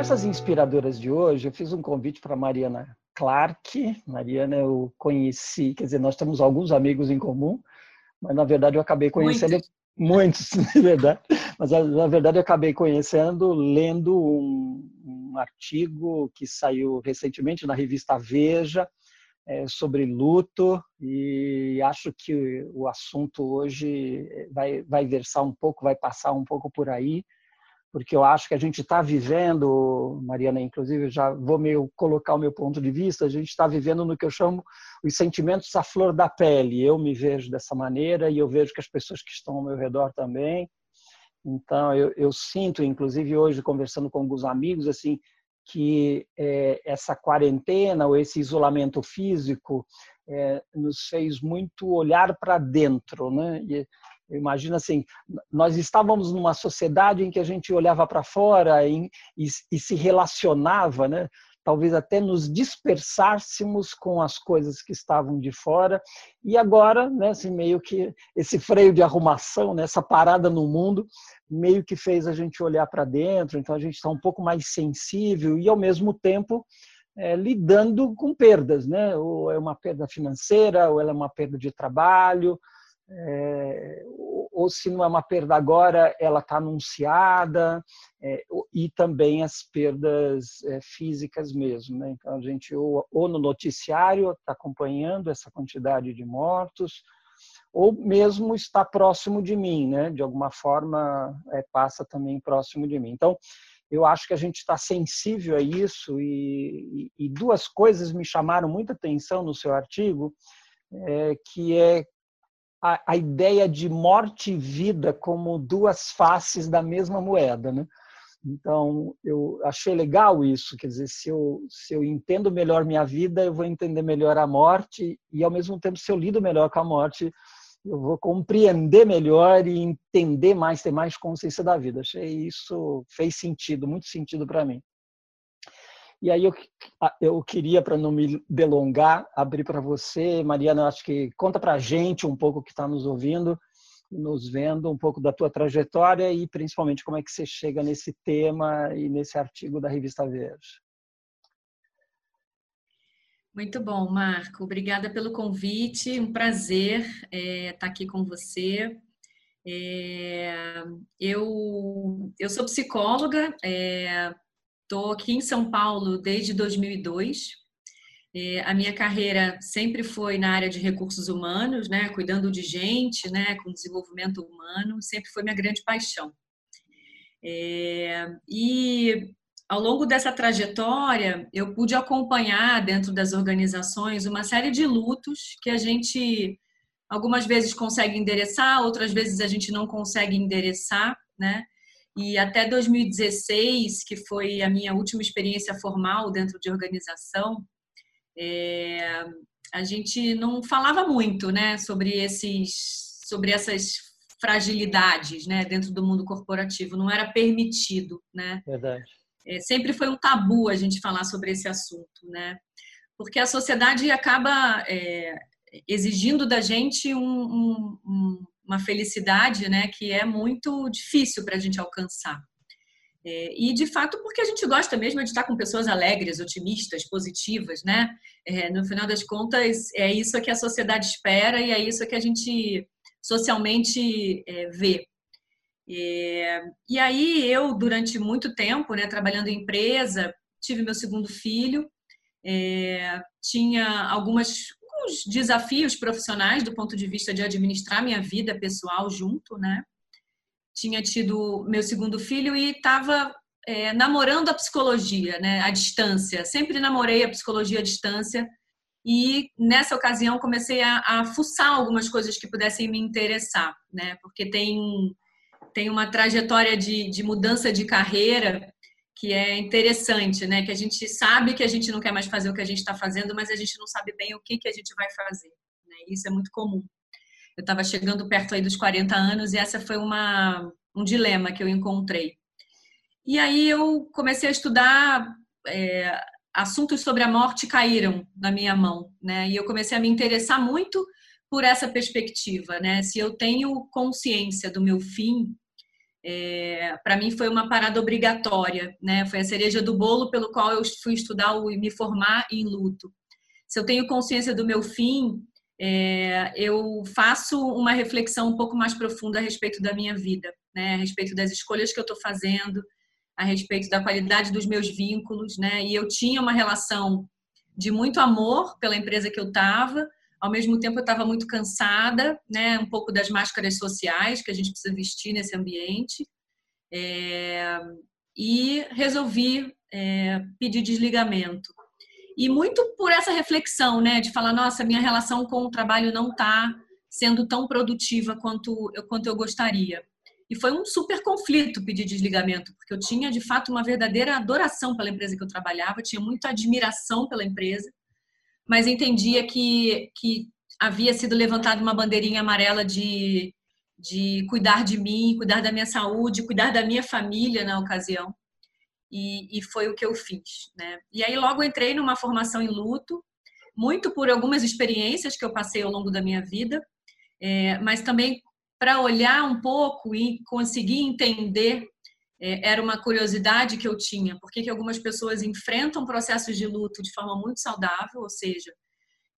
conversas inspiradoras de hoje, eu fiz um convite para Mariana Clark. Mariana eu conheci, quer dizer, nós temos alguns amigos em comum, mas na verdade eu acabei conhecendo muitos, muitos na verdade. Mas na verdade eu acabei conhecendo lendo um, um artigo que saiu recentemente na revista Veja é, sobre luto e acho que o assunto hoje vai, vai versar um pouco, vai passar um pouco por aí porque eu acho que a gente está vivendo, Mariana, inclusive, já vou meio colocar o meu ponto de vista, a gente está vivendo no que eu chamo os sentimentos à flor da pele. Eu me vejo dessa maneira e eu vejo que as pessoas que estão ao meu redor também. Então, eu, eu sinto, inclusive hoje, conversando com alguns amigos, assim, que é, essa quarentena ou esse isolamento físico é, nos fez muito olhar para dentro, né? E, Imagina assim, nós estávamos numa sociedade em que a gente olhava para fora e, e, e, se relacionava, né? talvez até nos dispersássemos com as coisas que estavam de fora. E agora, né, assim, meio que esse freio de arrumação, né, essa parada no mundo, meio que fez a gente olhar para dentro. Então a gente está um pouco mais sensível e, ao mesmo tempo, é, lidando com perdas, né? Ou é uma perda financeira, ou ela é uma perda de trabalho, é, ou se não é uma perda agora, ela está anunciada, é, e também as perdas é, físicas mesmo. Né? Então, a gente, ou, ou no noticiário, está acompanhando essa quantidade de mortos, ou mesmo está próximo de mim, né? de alguma forma é, passa também próximo de mim. Então, eu acho que a gente está sensível a isso, e, e, e duas coisas me chamaram muita atenção no seu artigo, é, que é a, a, ideia de morte e vida como duas faces da mesma moeda, né? Então, eu achei legal isso, quer dizer, se eu, se eu entendo melhor minha vida, eu vou entender melhor a morte, e ao mesmo tempo, se eu lido melhor com a morte, eu vou compreender melhor e entender mais, ter mais consciência da vida. Achei isso, fez sentido, muito sentido para mim. E aí eu, eu queria, para não me delongar, abrir para você, Mariana, acho que conta para a gente um pouco que está nos ouvindo, nos vendo, um pouco da tua trajetória e principalmente como é que você chega nesse tema e nesse artigo da Revista Verde. Muito bom, Marco. Obrigada pelo convite. Um prazer é, estar aqui com você. É, eu, eu sou psicóloga, é, Estou aqui em São Paulo desde 2002. É, a minha carreira sempre foi na área de recursos humanos, né, cuidando de gente, né, com desenvolvimento humano, sempre foi minha grande paixão. É, e ao longo dessa trajetória, eu pude acompanhar dentro das organizações uma série de lutos que a gente algumas vezes consegue endereçar, outras vezes a gente não consegue endereçar, né? E até 2016, que foi a minha última experiência formal dentro de organização, é, a gente não falava muito, né, sobre esses, sobre essas fragilidades, né, dentro do mundo corporativo. Não era permitido, né? Verdade. É, sempre foi um tabu a gente falar sobre esse assunto, né? Porque a sociedade acaba é, exigindo da gente um, um, um uma felicidade né, que é muito difícil para a gente alcançar. É, e de fato, porque a gente gosta mesmo de estar com pessoas alegres, otimistas, positivas, né? É, no final das contas, é isso que a sociedade espera e é isso que a gente socialmente é, vê. É, e aí, eu, durante muito tempo, né, trabalhando em empresa, tive meu segundo filho, é, tinha algumas alguns desafios profissionais do ponto de vista de administrar minha vida pessoal junto, né? Tinha tido meu segundo filho e estava é, namorando a psicologia, né? À distância. Sempre namorei a psicologia à distância e nessa ocasião comecei a, a fuçar algumas coisas que pudessem me interessar, né? Porque tem tem uma trajetória de, de mudança de carreira que é interessante, né? Que a gente sabe que a gente não quer mais fazer o que a gente está fazendo, mas a gente não sabe bem o que, que a gente vai fazer. Né? Isso é muito comum. Eu estava chegando perto aí dos 40 anos e essa foi uma, um dilema que eu encontrei. E aí eu comecei a estudar é, assuntos sobre a morte caíram na minha mão, né? E eu comecei a me interessar muito por essa perspectiva, né? Se eu tenho consciência do meu fim, é, para mim foi uma parada obrigatória, né? Foi a cereja do bolo pelo qual eu fui estudar e me formar em luto. Se eu tenho consciência do meu fim, é, eu faço uma reflexão um pouco mais profunda a respeito da minha vida, né? A respeito das escolhas que eu estou fazendo, a respeito da qualidade dos meus vínculos, né? E eu tinha uma relação de muito amor pela empresa que eu estava, ao mesmo tempo eu estava muito cansada, né? Um pouco das máscaras sociais que a gente precisa vestir nesse ambiente, é, e resolvi é, pedir desligamento. E muito por essa reflexão, né? De falar, nossa, minha relação com o trabalho não está sendo tão produtiva quanto eu, quanto eu gostaria. E foi um super conflito pedir desligamento, porque eu tinha de fato uma verdadeira adoração pela empresa que eu trabalhava, tinha muita admiração pela empresa, mas entendia que, que havia sido levantada uma bandeirinha amarela de, de cuidar de mim, cuidar da minha saúde, cuidar da minha família na ocasião. E, e foi o que eu fiz. Né? E aí logo entrei numa formação em luto, muito por algumas experiências que eu passei ao longo da minha vida, é, mas também para olhar um pouco e conseguir entender, era uma curiosidade que eu tinha, porque que algumas pessoas enfrentam processos de luto de forma muito saudável, ou seja,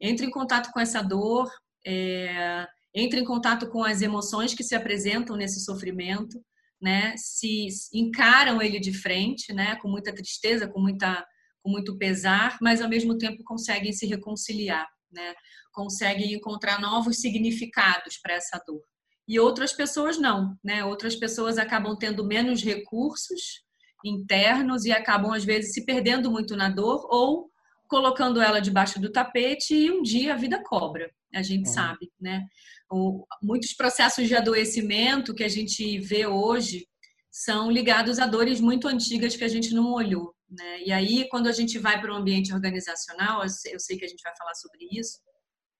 entra em contato com essa dor, é, entra em contato com as emoções que se apresentam nesse sofrimento, né? Se encaram ele de frente, né? Com muita tristeza, com muita, com muito pesar, mas ao mesmo tempo conseguem se reconciliar, né? Conseguem encontrar novos significados para essa dor e outras pessoas não, né? Outras pessoas acabam tendo menos recursos internos e acabam às vezes se perdendo muito na dor ou colocando ela debaixo do tapete e um dia a vida cobra. A gente é. sabe, né? O, muitos processos de adoecimento que a gente vê hoje são ligados a dores muito antigas que a gente não olhou, né? E aí quando a gente vai para um ambiente organizacional, eu sei que a gente vai falar sobre isso,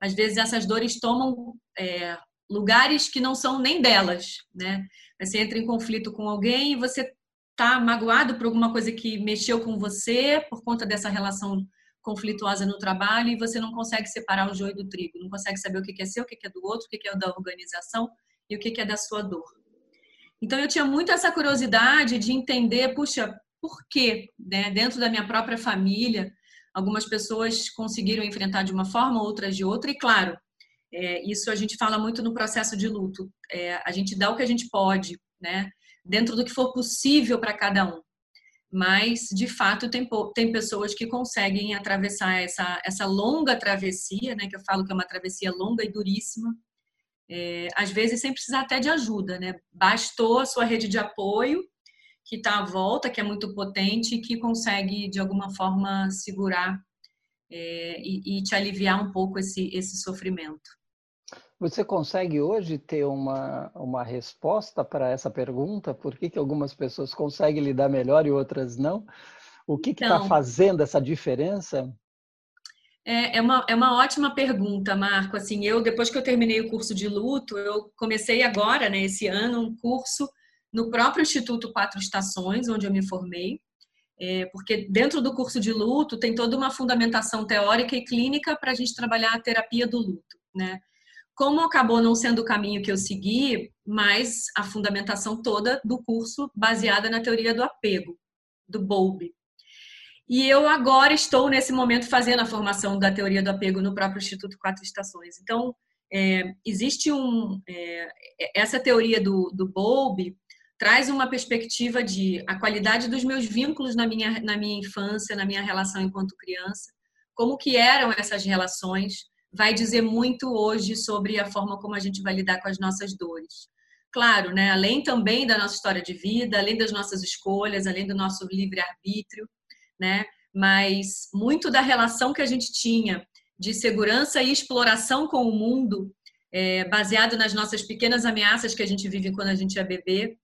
às vezes essas dores tomam é, lugares que não são nem delas, né? Você entra em conflito com alguém e você tá magoado por alguma coisa que mexeu com você por conta dessa relação conflituosa no trabalho e você não consegue separar o joio do trigo, não consegue saber o que é seu, o que é do outro, o que é da organização e o que é da sua dor. Então eu tinha muito essa curiosidade de entender, puxa, por quê, né? Dentro da minha própria família, algumas pessoas conseguiram enfrentar de uma forma, outras de outra, e claro, é, isso a gente fala muito no processo de luto. É, a gente dá o que a gente pode, né? Dentro do que for possível para cada um. Mas, de fato, tem, tem pessoas que conseguem atravessar essa, essa longa travessia, né? Que eu falo que é uma travessia longa e duríssima. É, às vezes sem precisar até de ajuda, né? Bastou a sua rede de apoio que está à volta, que é muito potente e que consegue, de alguma forma, segurar é, e, e, te aliviar um pouco esse, esse sofrimento. Você consegue hoje ter uma, uma resposta para essa pergunta? Por que, que algumas pessoas conseguem lidar melhor e outras não? O que está então, fazendo essa diferença? É, é, uma, é uma ótima pergunta, Marco. Assim, eu, depois que eu terminei o curso de luto, eu comecei agora, né, esse ano, um curso no próprio Instituto Quatro Estações, onde eu me formei. É, porque dentro do curso de luto tem toda uma fundamentação teórica e clínica para a gente trabalhar a terapia do luto, né? Como acabou não sendo o caminho que eu segui, mas a fundamentação toda do curso baseada na teoria do apego, do Bowlby. E eu agora estou, nesse momento, fazendo a formação da teoria do apego no próprio Instituto Quatro Estações. Então, é, existe um... É, essa teoria do, do Bowlby traz uma perspectiva de a qualidade dos meus vínculos na minha, na minha infância, na minha relação enquanto criança, como que eram essas relações, vai dizer muito hoje sobre a forma como a gente vai lidar com as nossas dores. Claro, né, além também da nossa história de vida, além das nossas escolhas, além do nosso livre-arbítrio, né, mas muito da relação que a gente tinha de segurança e exploração com o mundo, é, baseado nas nossas pequenas ameaças que a gente vive quando a gente é bebê,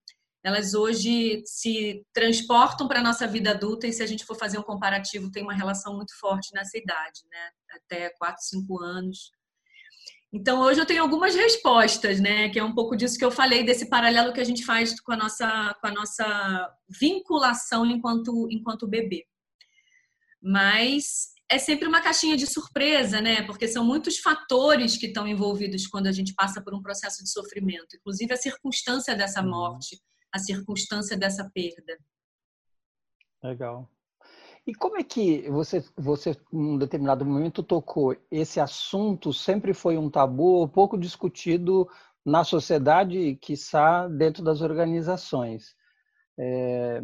elas hoje se transportam para a nossa vida adulta e se a gente for fazer um comparativo, tem uma relação muito forte nessa idade, né? Até 4, 5 anos. Então, hoje eu tenho algumas respostas, né? Que é um pouco disso que eu falei, desse paralelo que a gente faz com a nossa, com a nossa vinculação enquanto, enquanto bebê. Mas é sempre uma caixinha de surpresa, né? Porque são muitos fatores que estão envolvidos quando a gente passa por um processo de sofrimento, inclusive a circunstância dessa uhum. morte, a circunstância dessa perda. Legal. E como é que você, você, em um determinado momento, tocou esse assunto? Sempre foi um tabu, pouco discutido na sociedade, quiçá dentro das organizações. É,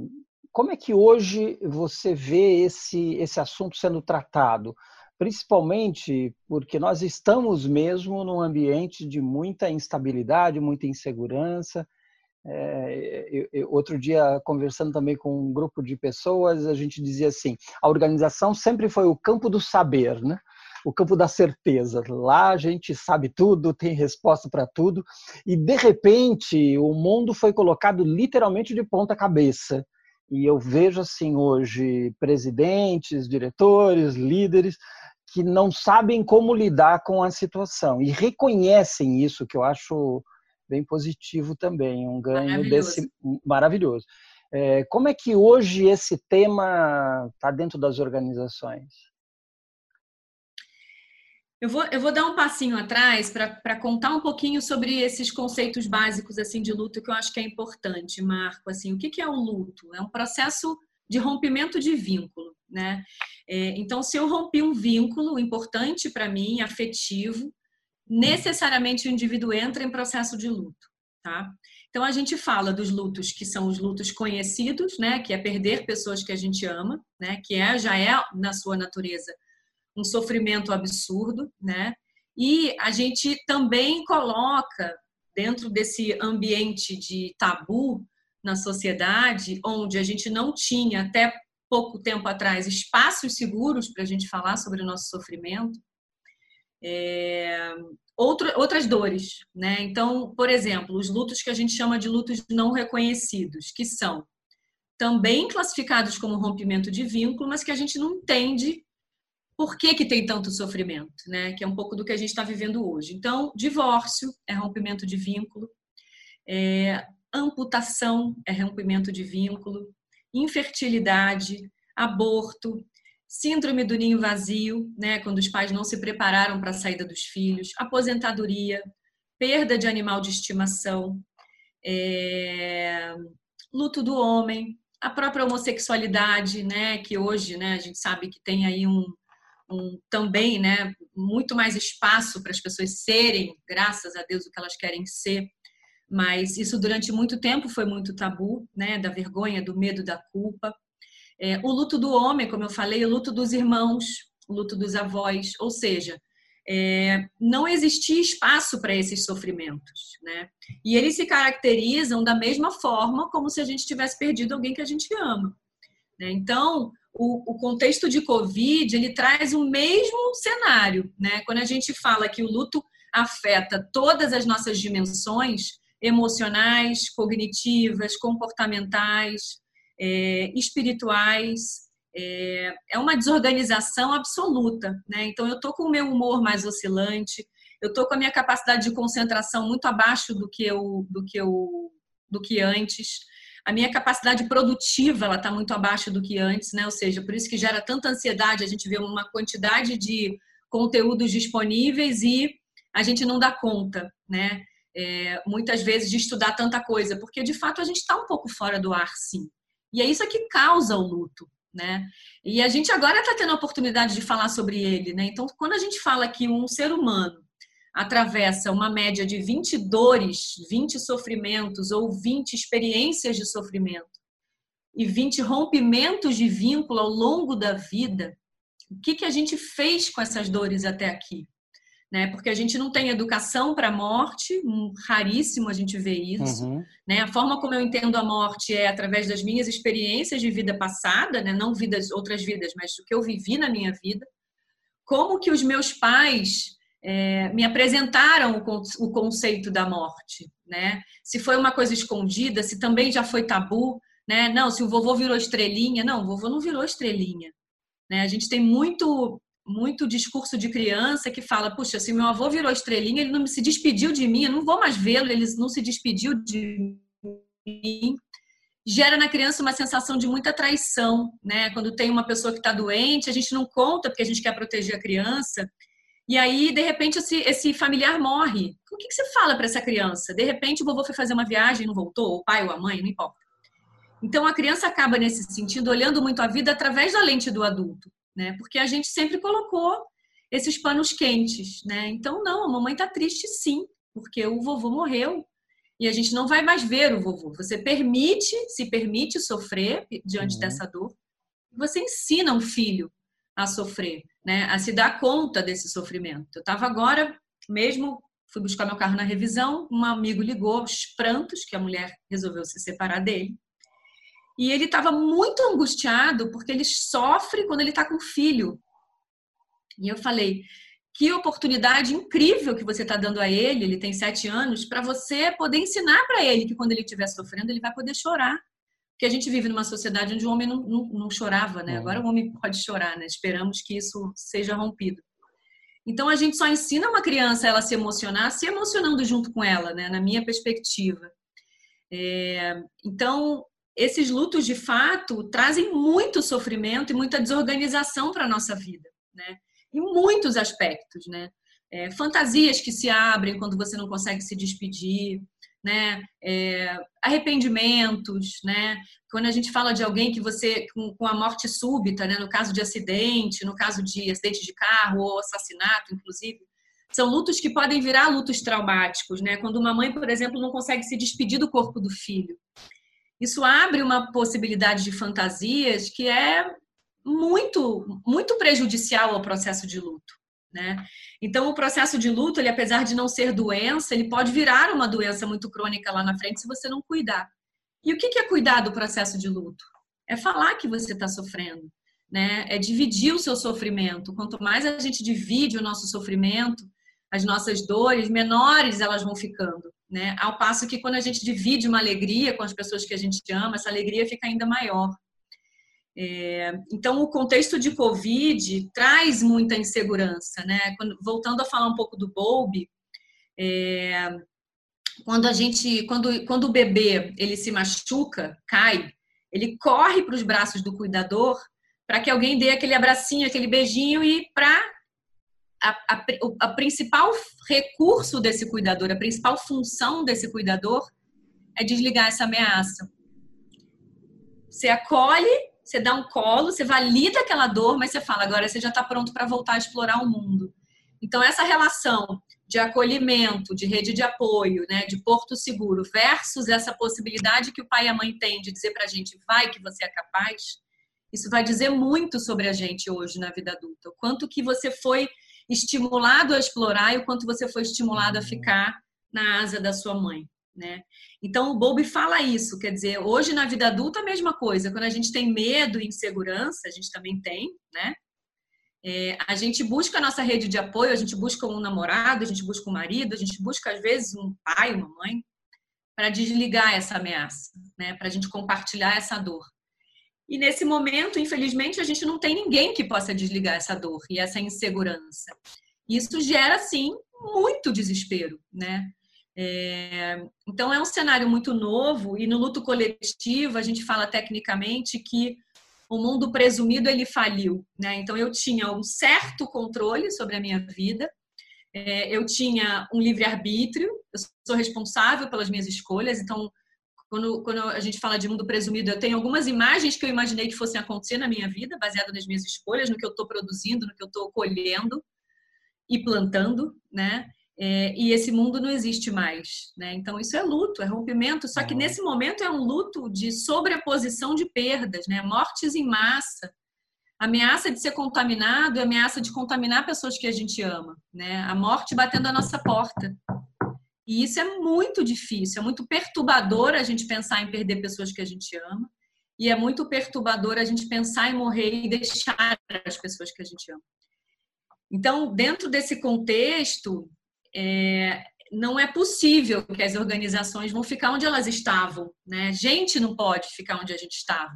como é que hoje você vê esse, esse assunto sendo tratado? Principalmente porque nós estamos mesmo num ambiente de muita instabilidade, muita insegurança, é, eu, eu, outro dia, conversando também com um grupo de pessoas, a gente dizia assim: a organização sempre foi o campo do saber, né? o campo da certeza. Lá a gente sabe tudo, tem resposta para tudo, e de repente o mundo foi colocado literalmente de ponta cabeça. E eu vejo assim hoje presidentes, diretores, líderes que não sabem como lidar com a situação e reconhecem isso, que eu acho bem positivo também, um ganho maravilhoso. desse maravilhoso. É, como é que hoje esse tema está dentro das organizações? Eu vou, eu vou dar um passinho atrás para contar um pouquinho sobre esses conceitos básicos assim de luto que eu acho que é importante, Marco. Assim, o que, que é o luto? É um processo de rompimento de vínculo, né? É, então, se eu rompi um vínculo importante para mim, afetivo, necessariamente o indivíduo entra em processo de luto, tá? Então a gente fala dos lutos que são os lutos conhecidos, né, que é perder pessoas que a gente ama, né, que é já é na sua natureza um sofrimento absurdo, né? E a gente também coloca dentro desse ambiente de tabu na sociedade, onde a gente não tinha até pouco tempo atrás espaços seguros para a gente falar sobre o nosso sofrimento, é, outro, outras dores, né? Então, por exemplo, os lutos que a gente chama de lutos não reconhecidos, que são também classificados como rompimento de vínculo, mas que a gente não entende por que, que tem tanto sofrimento, né? Que é um pouco do que a gente está vivendo hoje. Então, divórcio é rompimento de vínculo, é, amputação é rompimento de vínculo, infertilidade, aborto, síndrome do ninho vazio, né, quando os pais não se prepararam para a saída dos filhos, aposentadoria, perda de animal de estimação, é, luto do homem, a própria homossexualidade, né, que hoje, né, a gente sabe que tem aí um, um também, né, muito mais espaço para as pessoas serem, graças a Deus, o que elas querem ser. Mas isso durante muito tempo foi muito tabu, né, da vergonha, do medo, da culpa. É, o luto do homem, como eu falei, o luto dos irmãos, o luto dos avós, ou seja, é, não existia espaço para esses sofrimentos, né? E eles se caracterizam da mesma forma como se a gente tivesse perdido alguém que a gente ama. Né? Então, o, o, contexto de Covid ele traz o mesmo cenário, né? Quando a gente fala que o luto afeta todas as nossas dimensões emocionais, cognitivas, comportamentais, é, espirituais. É, é uma desorganização absoluta, né? Então eu tô com o meu humor mais oscilante, eu tô com a minha capacidade de concentração muito abaixo do que eu do que eu do que antes. A minha capacidade produtiva ela está muito abaixo do que antes, né? Ou seja, por isso que gera tanta ansiedade. A gente vê uma quantidade de conteúdos disponíveis e a gente não dá conta, né? É, muitas vezes de estudar tanta coisa, porque de fato a gente está um pouco fora do ar, sim. E é isso que causa o luto, né? E a gente agora está tendo a oportunidade de falar sobre ele, né? Então, quando a gente fala que um ser humano atravessa uma média de 20 dores, 20 sofrimentos ou 20 experiências de sofrimento e 20 rompimentos de vínculo ao longo da vida, o que, que a gente fez com essas dores até aqui? Né? Porque a gente não tem educação para a morte, raríssimo a gente vê isso, uhum. né? A forma como eu entendo a morte é através das minhas experiências de vida passada, né? Não vidas, outras vidas, mas o que eu vivi na minha vida. Como que os meus pais é, me apresentaram o, o conceito da morte, né? Se foi uma coisa escondida, se também já foi tabu, né? Não, se o vovô virou estrelinha, não, o vovô não virou estrelinha. Né? A gente tem muito muito discurso de criança que fala: puxa, se meu avô virou estrelinha, ele não se despediu de mim, eu não vou mais vê-lo, ele não se despediu de mim. Gera na criança uma sensação de muita traição, né? Quando tem uma pessoa que está doente, a gente não conta porque a gente quer proteger a criança. E aí, de repente, esse, esse familiar morre. O que, que você fala para essa criança? De repente, o vovô foi fazer uma viagem e não voltou, o pai ou a mãe, não importa. Então, a criança acaba, nesse sentido, olhando muito a vida através da lente do adulto, né? Porque a gente sempre colocou esses panos quentes, né? Então, não, a mamãe está triste sim, porque o vovô morreu e a gente não vai mais ver o vovô. Você permite, se permite sofrer diante uhum. dessa dor. Você ensina um filho a sofrer, né? A se dar conta desse sofrimento. Eu estava agora mesmo fui buscar meu carro na revisão, um amigo ligou, os prantos que a mulher resolveu se separar dele. E ele estava muito angustiado porque ele sofre quando ele está com filho. E eu falei: que oportunidade incrível que você está dando a ele, ele tem sete anos, para você poder ensinar para ele que quando ele estiver sofrendo, ele vai poder chorar. Porque a gente vive numa sociedade onde o homem não, não, não chorava, né? Agora o homem pode chorar, né? Esperamos que isso seja rompido. Então a gente só ensina uma criança a ela se emocionar, se emocionando junto com ela, né? Na minha perspectiva. É, então esses lutos de fato trazem muito sofrimento e muita desorganização para a nossa vida, né? Em muitos aspectos, né? É, fantasias que se abrem quando você não consegue se despedir, né? É, arrependimentos, né? Quando a gente fala de alguém que você com, com, a morte súbita, né? No caso de acidente, no caso de acidente de carro ou assassinato, inclusive, são lutos que podem virar lutos traumáticos, né? Quando uma mãe, por exemplo, não consegue se despedir do corpo do filho isso abre uma possibilidade de fantasias que é muito, muito prejudicial ao processo de luto. Né? Então, o processo de luto, ele, apesar de não ser doença, ele pode virar uma doença muito crônica lá na frente se você não cuidar. E o que é cuidar do processo de luto? É falar que você está sofrendo, né? É dividir o seu sofrimento. Quanto mais a gente divide o nosso sofrimento, as nossas dores, menores elas vão ficando. Né? Ao passo que quando a gente divide uma alegria com as pessoas que a gente ama, essa alegria fica ainda maior. É, então, o contexto de Covid traz muita insegurança, né? Quando, voltando a falar um pouco do Bowlby, é, quando a gente, quando, quando o bebê ele se machuca, cai, ele corre para os braços do cuidador para que alguém dê aquele abracinho, aquele beijinho e para a, a, a principal recurso desse cuidador, a principal função desse cuidador é desligar essa ameaça. Você acolhe, você dá um colo, você valida aquela dor, mas você fala, agora você já está pronto para voltar a explorar o mundo. Então, essa relação de acolhimento, de rede de apoio, né, de porto seguro, versus essa possibilidade que o pai e a mãe têm de dizer para a gente, vai que você é capaz, isso vai dizer muito sobre a gente hoje na vida adulta. O quanto que você foi estimulado a explorar e o quanto você foi estimulado a ficar na asa da sua mãe. Né? Então o Bowlby fala isso, quer dizer, hoje na vida adulta a mesma coisa. Quando a gente tem medo e insegurança, a gente também tem, né? É, a gente busca a nossa rede de apoio, a gente busca um namorado, a gente busca um marido, a gente busca às vezes um pai, uma mãe, para desligar essa ameaça, né? Para a gente compartilhar essa dor. E nesse momento, infelizmente, a gente não tem ninguém que possa desligar essa dor e essa insegurança. Isso gera, sim, muito desespero, né? É... então é um cenário muito novo e no luto coletivo a gente fala tecnicamente que o mundo presumido ele faliu, né? Então eu tinha um certo controle sobre a minha vida, é, eu tinha um livre arbítrio, eu sou responsável pelas minhas escolhas, então quando, quando a gente fala de mundo presumido, eu tenho algumas imagens que eu imaginei que fossem acontecer na minha vida, baseado nas minhas escolhas, no que eu estou produzindo, no que eu estou colhendo e plantando, né? É, e esse mundo não existe mais, né? Então isso é luto, é rompimento. Só que nesse momento é um luto de sobreposição de perdas, né? Mortes em massa, ameaça de ser contaminado, ameaça de contaminar pessoas que a gente ama, né? A morte batendo a nossa porta. E isso é muito difícil, é muito perturbador a gente pensar em perder pessoas que a gente ama. E é muito perturbador a gente pensar em morrer e deixar as pessoas que a gente ama. Então, dentro desse contexto, é, não é possível que as organizações vão ficar onde elas estavam. Né? Gente não pode ficar onde a gente estava.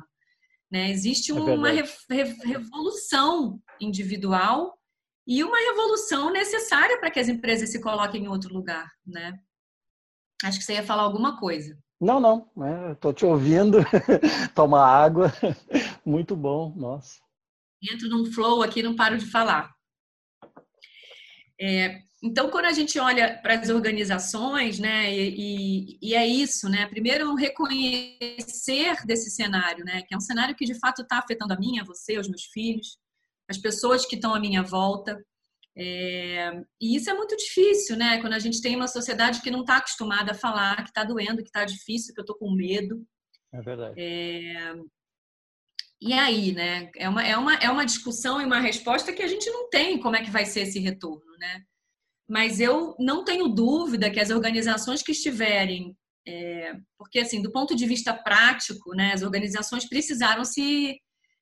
Né? Existe é uma re, re, revolução individual e uma revolução necessária para que as empresas se coloquem em outro lugar, né? Acho que você ia falar alguma coisa. Não, não, né? Estou te ouvindo, toma água, muito bom, nossa. Entro num flow aqui, não paro de falar. É, então, quando a gente olha para as organizações, né, e, e, é isso, né, primeiro um reconhecer desse cenário, né, que é um cenário que de fato está afetando a mim, a você, os meus filhos, as pessoas que estão à minha volta. É, e isso é muito difícil, né, quando a gente tem uma sociedade que não está acostumada a falar que está doendo, que está difícil, que eu estou com medo. É verdade. É, e aí, né, é uma, é, uma, é uma discussão e uma resposta que a gente não tem como é que vai ser esse retorno, né? mas eu não tenho dúvida que as organizações que estiverem, é, porque assim, do ponto de vista prático, né, as organizações precisaram se,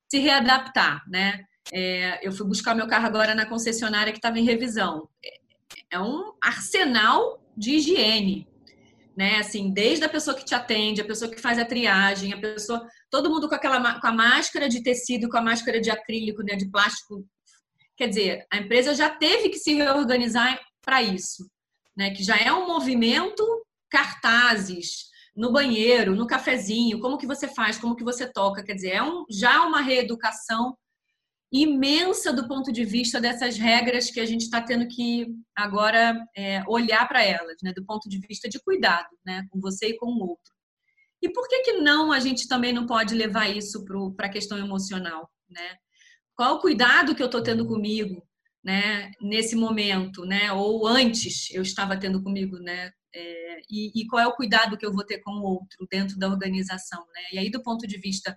se readaptar, né? É, eu fui buscar meu carro agora na concessionária que estava em revisão. É, é um arsenal de higiene, né? Assim, desde a pessoa que te atende, a pessoa que faz a triagem, a pessoa, todo mundo com aquela com a máscara de tecido, com a máscara de acrílico, né, de plástico. Quer dizer, a empresa já teve que se reorganizar para isso, né? Que já é um movimento cartazes no banheiro, no cafezinho, como que você faz, como que você toca, quer dizer, é um, já uma reeducação imensa do ponto de vista dessas regras que a gente está tendo que agora é, olhar para elas, né? Do ponto de vista de cuidado, né? Com você e com o outro. E por que que não a gente também não pode levar isso para a questão emocional, né? Qual o cuidado que eu estou tendo comigo? né, nesse momento, né, ou antes eu estava tendo comigo, né, é, e, e, qual é o cuidado que eu vou ter com o outro dentro da organização, né? E aí do ponto de vista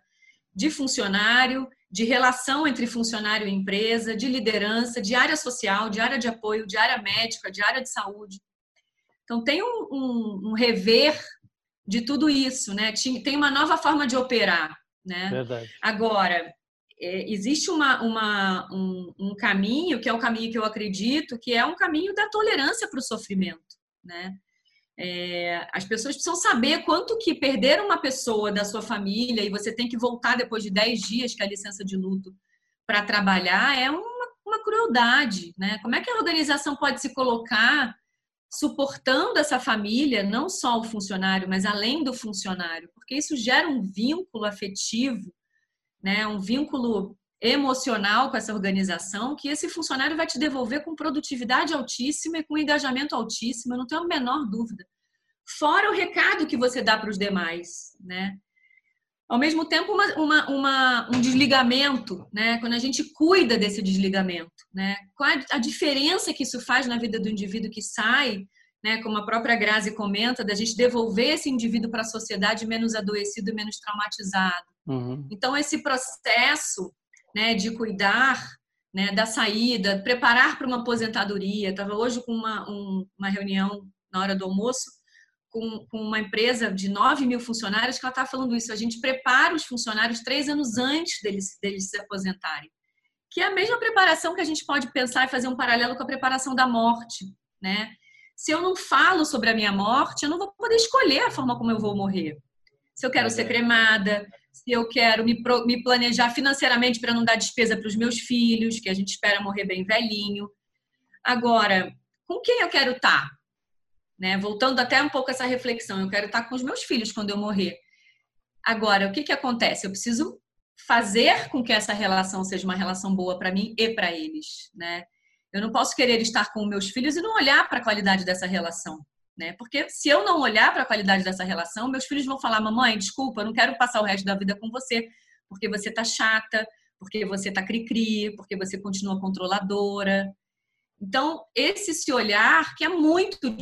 de funcionário, de relação entre funcionário e empresa, de liderança, de área social, de área de apoio, de área médica, de área de saúde. Então tem um, um, um rever de tudo isso, né? Tem uma nova forma de operar, né? Verdade. Agora, é, existe uma, uma um, um, caminho, que é o caminho que eu acredito, que é um caminho da tolerância para o sofrimento, né? É, as pessoas precisam saber quanto que perder uma pessoa da sua família e você tem que voltar depois de 10 dias, que é a licença de luto, para trabalhar, é uma, uma crueldade, né? Como é que a organização pode se colocar suportando essa família, não só o funcionário, mas além do funcionário? Porque isso gera um vínculo afetivo né, um vínculo emocional com essa organização que esse funcionário vai te devolver com produtividade altíssima e com engajamento altíssimo, eu não tenho a menor dúvida. Fora o recado que você dá para os demais, né? Ao mesmo tempo, uma, uma, uma, um desligamento, né? Quando a gente cuida desse desligamento, né? Qual a, a diferença que isso faz na vida do indivíduo que sai, né? Como a própria Grazi comenta, da gente devolver esse indivíduo para a sociedade menos adoecido e menos traumatizado. Uhum. Então, esse processo né, de cuidar né, da saída, preparar para uma aposentadoria. Estava hoje com uma, um, uma reunião na hora do almoço com, com uma empresa de 9 mil funcionários que ela estava falando isso. A gente prepara os funcionários três anos antes deles, deles se aposentarem. Que é a mesma preparação que a gente pode pensar e fazer um paralelo com a preparação da morte, né? Se eu não falo sobre a minha morte, eu não vou poder escolher a forma como eu vou morrer. Se eu quero ser cremada, se eu quero me, me planejar financeiramente para não dar despesa para os meus filhos, que a gente espera morrer bem velhinho. Agora, com quem eu quero estar? Tá? Né? Voltando até um pouco essa reflexão, eu quero estar tá com os meus filhos quando eu morrer. Agora, o que, que acontece? Eu preciso fazer com que essa relação seja uma relação boa para mim e para eles, né? Eu não posso querer estar com meus filhos e não olhar para a qualidade dessa relação né? Porque se eu não olhar para a qualidade dessa relação, meus filhos vão falar: "Mamãe, desculpa, eu não quero passar o resto da vida com você, porque você tá chata, porque você tá cri-cri, porque você continua controladora". Então, esse se olhar que é muito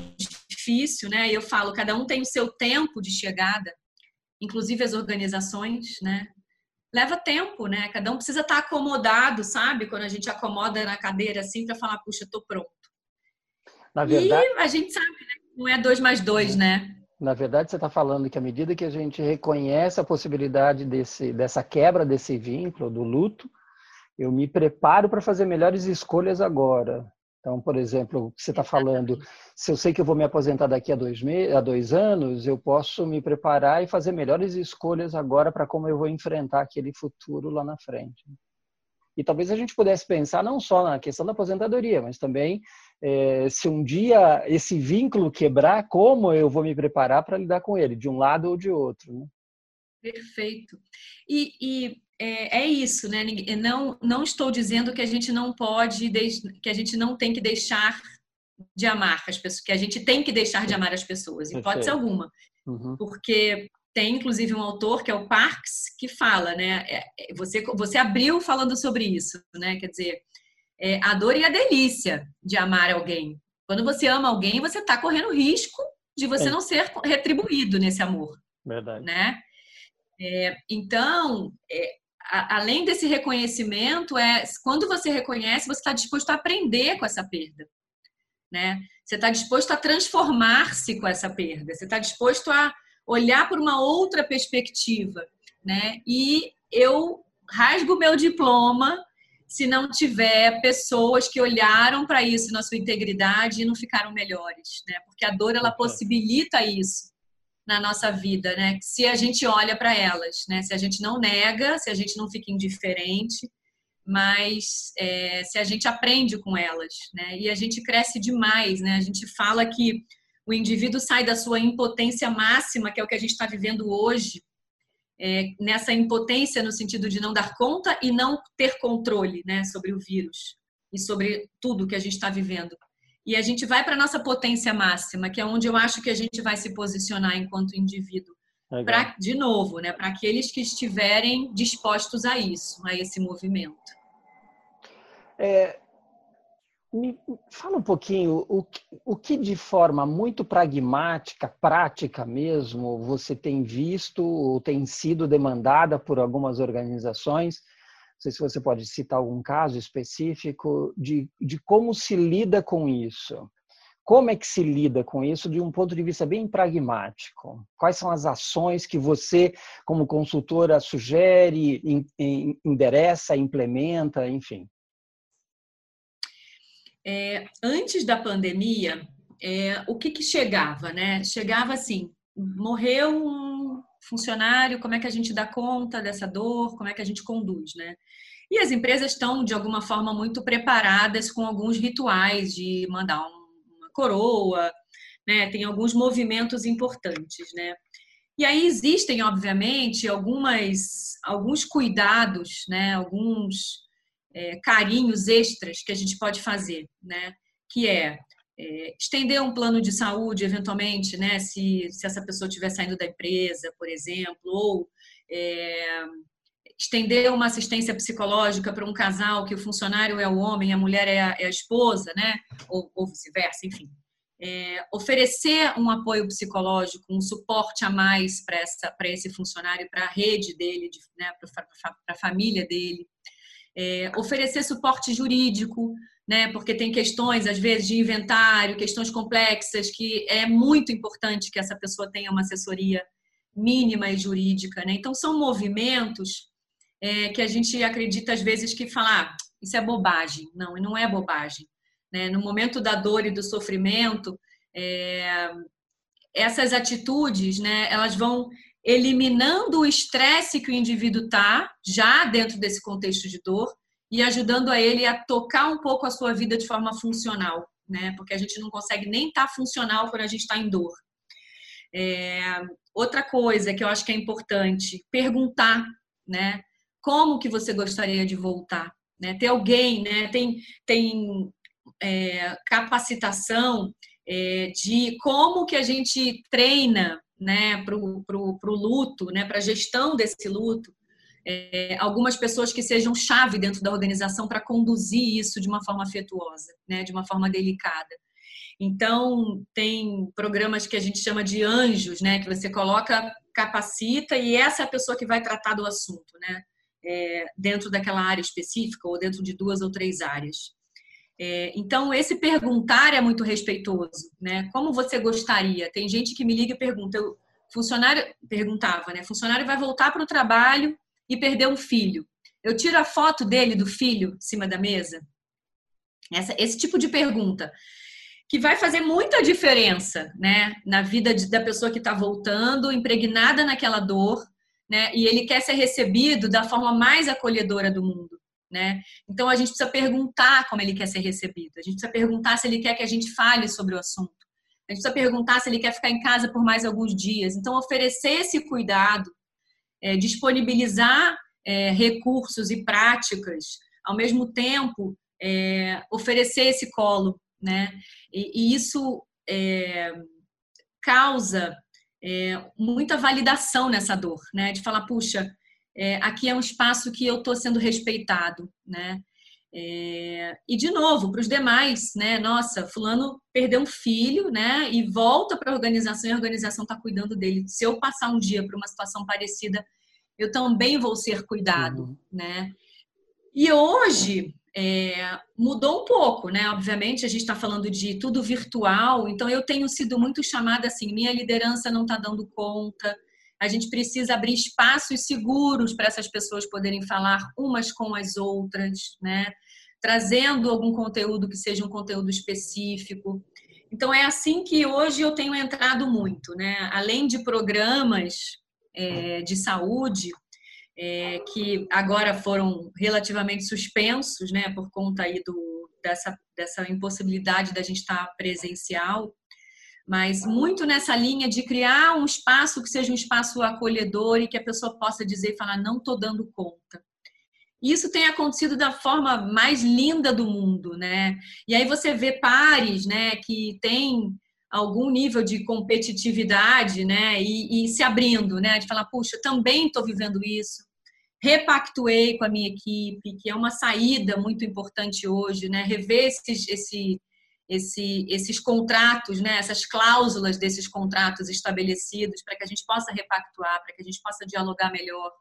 difícil, né? Eu falo, cada um tem o seu tempo de chegada, inclusive as organizações, né? Leva tempo, né? Cada um precisa estar tá acomodado, sabe? Quando a gente acomoda na cadeira assim para falar, puxa, tô pronto. Na verdade... E a gente sabe, né? Não é dois mais dois, né? Na verdade, você está falando que à medida que a gente reconhece a possibilidade desse, dessa quebra desse vínculo, do luto, eu me preparo para fazer melhores escolhas agora. Então, por exemplo, você está falando, se eu sei que eu vou me aposentar daqui a dois, meses, a dois anos, eu posso me preparar e fazer melhores escolhas agora para como eu vou enfrentar aquele futuro lá na frente. E talvez a gente pudesse pensar não só na questão da aposentadoria, mas também é, se um dia esse vínculo quebrar, como eu vou me preparar para lidar com ele, de um lado ou de outro. Né? Perfeito. E, e, é, é, isso, né? Não, não estou dizendo que a gente não pode, que a gente não tem que deixar de amar as pessoas, que a gente tem que deixar de amar as pessoas, em hipótese alguma. Uhum. Porque tem inclusive um autor que é o Parks que fala, né? É, é, você, você abriu falando sobre isso, né? Quer dizer, é a dor e a delícia de amar alguém. Quando você ama alguém, você está correndo risco de você é. não ser retribuído nesse amor. Verdade. Né? É, então, é, a, além desse reconhecimento, é quando você reconhece, você está disposto a aprender com essa perda. Né? Você está disposto a transformar-se com essa perda. Você está disposto a olhar por uma outra perspectiva. Né? E eu rasgo meu diploma se não tiver pessoas que olharam para isso na sua integridade e não ficaram melhores, né? Porque a dor ela possibilita isso na nossa vida, né? Se a gente olha para elas, né? Se a gente não nega, se a gente não fica indiferente, mas é, se a gente aprende com elas, né? E a gente cresce demais, né? A gente fala que o indivíduo sai da sua impotência máxima, que é o que a gente está vivendo hoje, é, nessa impotência no sentido de não dar conta e não ter controle né, sobre o vírus e sobre tudo que a gente está vivendo. E a gente vai para a nossa potência máxima, que é onde eu acho que a gente vai se posicionar enquanto indivíduo. Pra, de novo, né, para aqueles que estiverem dispostos a isso, a esse movimento. É, me fala um pouquinho o, o que de forma muito pragmática, prática mesmo, você tem visto ou tem sido demandada por algumas organizações? Não sei se você pode citar algum caso específico de, de como se lida com isso. Como é que se lida com isso de um ponto de vista bem pragmático? Quais são as ações que você, como consultora, sugere, endereça, implementa, enfim? É, antes da pandemia, é, o que, que chegava, né? Chegava assim, morreu um funcionário, como é que a gente dá conta dessa dor, como é que a gente conduz, né? E as empresas estão, de alguma forma, muito preparadas com alguns rituais de mandar uma coroa, né? Tem alguns movimentos importantes, né? E aí existem, obviamente, algumas, alguns cuidados, né? Alguns é, carinhos extras que a gente pode fazer, né? Que é, é, estender um plano de saúde, eventualmente, né? Se, se essa pessoa estiver saindo da empresa, por exemplo, ou é, estender uma assistência psicológica para um casal que o funcionário é o homem, a mulher é a, é a esposa, né? Ou, ou vice-versa, enfim. É, oferecer um apoio psicológico, um suporte a mais para esse funcionário, para a rede dele, né, para a família dele é, oferecer suporte jurídico, né? Porque tem questões, às vezes, de inventário, questões complexas, que é muito importante que essa pessoa tenha uma assessoria mínima e jurídica, né? Então, são movimentos é, que a gente acredita, às vezes, que falar ah, isso é bobagem. Não, não é bobagem. Né? No momento da dor e do sofrimento, é, essas atitudes, né, elas vão eliminando o estresse que o indivíduo está já dentro desse contexto de dor e ajudando a ele a tocar um pouco a sua vida de forma funcional, né? Porque a gente não consegue nem estar tá funcional quando a gente está em dor. É, outra coisa que eu acho que é importante, perguntar, né? Como que você gostaria de voltar? Né? Ter alguém, né? Tem, tem é, capacitação é, de como que a gente treina né, para o luto, né, para a gestão desse luto, é, algumas pessoas que sejam chave dentro da organização para conduzir isso de uma forma afetuosa, né, de uma forma delicada. Então, tem programas que a gente chama de anjos, né, que você coloca, capacita e essa é a pessoa que vai tratar do assunto, né, é, dentro daquela área específica ou dentro de duas ou três áreas. É, então, esse perguntar é muito respeitoso, né? Como você gostaria? Tem gente que me liga e pergunta, eu, funcionário, perguntava, né? Funcionário vai voltar para o trabalho e perder um filho. Eu tiro a foto dele, do filho, em cima da mesa? Essa, esse tipo de pergunta que vai fazer muita diferença, né? Na vida de, da pessoa que está voltando, impregnada naquela dor, né? E ele quer ser recebido da forma mais acolhedora do mundo né? Então a gente precisa perguntar como ele quer ser recebido. A gente precisa perguntar se ele quer que a gente fale sobre o assunto. A gente precisa perguntar se ele quer ficar em casa por mais alguns dias. Então oferecer esse cuidado, é, disponibilizar é, recursos e práticas, ao mesmo tempo é, oferecer esse colo, né? E, e isso é, causa é, muita validação nessa dor, né? De falar, puxa, é, aqui é um espaço que eu estou sendo respeitado, né? É, e de novo, para os demais, né? Nossa, fulano perdeu um filho, né? E volta para a organização e a organização está cuidando dele. Se eu passar um dia para uma situação parecida, eu também vou ser cuidado, uhum. né? E hoje é, mudou um pouco, né? Obviamente, a gente está falando de tudo virtual, então eu tenho sido muito chamada assim: minha liderança não está dando conta. A gente precisa abrir espaços seguros para essas pessoas poderem falar umas com as outras, né? Trazendo algum conteúdo que seja um conteúdo específico. Então é assim que hoje eu tenho entrado muito, né? Além de programas é, de saúde, é, que agora foram relativamente suspensos, né, por conta aí do, dessa, dessa impossibilidade da gente estar presencial, mas muito nessa linha de criar um espaço que seja um espaço acolhedor e que a pessoa possa dizer e falar, não estou dando conta. Isso tem acontecido da forma mais linda do mundo, né? E aí você vê pares, né, que tem algum nível de competitividade, né, e, e se abrindo, né, de falar, puxa, também estou vivendo isso, repactuei com a minha equipe, que é uma saída muito importante hoje, né? Rever esses, esse, esse, esses contratos, né? essas cláusulas desses contratos estabelecidos para que a gente possa repactuar, para que a gente possa dialogar melhor.